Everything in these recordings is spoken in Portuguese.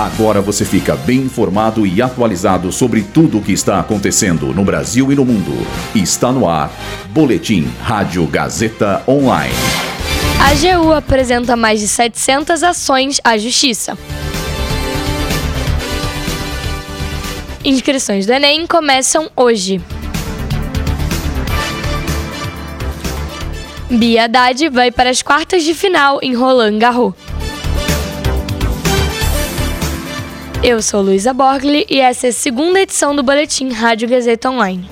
Agora você fica bem informado e atualizado sobre tudo o que está acontecendo no Brasil e no mundo. Está no ar. Boletim Rádio Gazeta Online. A AGU apresenta mais de 700 ações à Justiça. Inscrições do Enem começam hoje. Bia Haddad vai para as quartas de final em Roland Garros. Eu sou Luísa Borgli e essa é a segunda edição do Boletim Rádio Gazeta Online.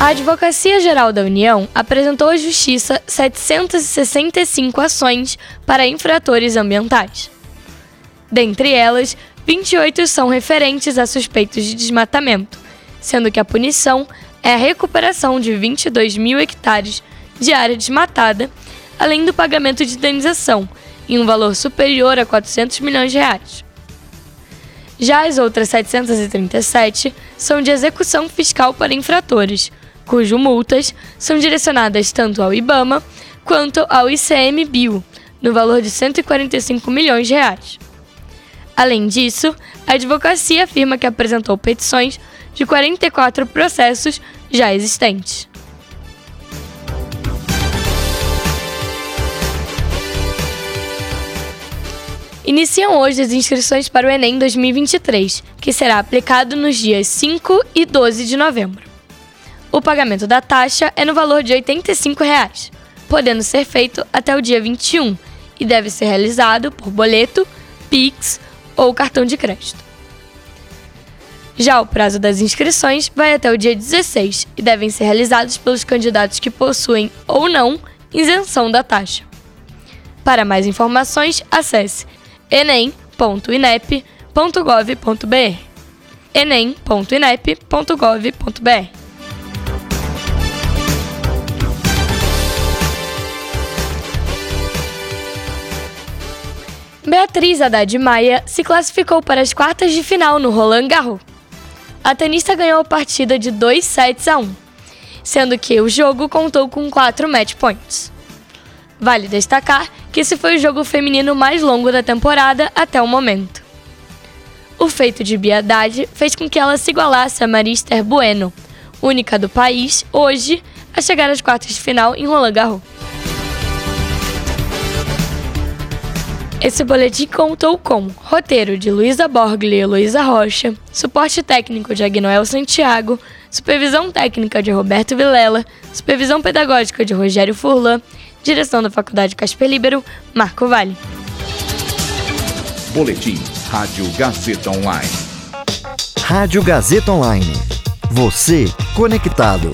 A Advocacia Geral da União apresentou à Justiça 765 ações para infratores ambientais. Dentre elas, 28 são referentes a suspeitos de desmatamento, sendo que a punição é a recuperação de 22 mil hectares de área desmatada, além do pagamento de indenização em um valor superior a 400 milhões de reais. Já as outras 737 são de execução fiscal para infratores, cujas multas são direcionadas tanto ao IBAMA quanto ao ICMBio, no valor de 145 milhões de reais. Além disso, a advocacia afirma que apresentou petições de 44 processos já existentes. Iniciam hoje as inscrições para o Enem 2023, que será aplicado nos dias 5 e 12 de novembro. O pagamento da taxa é no valor de 85 reais, podendo ser feito até o dia 21 e deve ser realizado por boleto, Pix ou cartão de crédito. Já o prazo das inscrições vai até o dia 16 e devem ser realizados pelos candidatos que possuem ou não isenção da taxa. Para mais informações, acesse enem.inep.gov.br enem.inep.gov.br Beatriz Haddad Maia se classificou para as quartas de final no Roland Garros. A tenista ganhou a partida de 2 sets a 1, sendo que o jogo contou com 4 match points. Vale destacar que esse foi o jogo feminino mais longo da temporada até o momento. O feito de Bia Haddad fez com que ela se igualasse a Maria Esther Bueno, única do país, hoje, a chegar às quartas de final em Roland Garros. Esse boletim contou com roteiro de Luísa Borgli e Luísa Rocha, suporte técnico de Agnoel Santiago, supervisão técnica de Roberto Vilela, supervisão pedagógica de Rogério Furlan, direção da Faculdade Casper Libero, Marco Vale. Boletim Rádio Gazeta Online. Rádio Gazeta Online. Você conectado.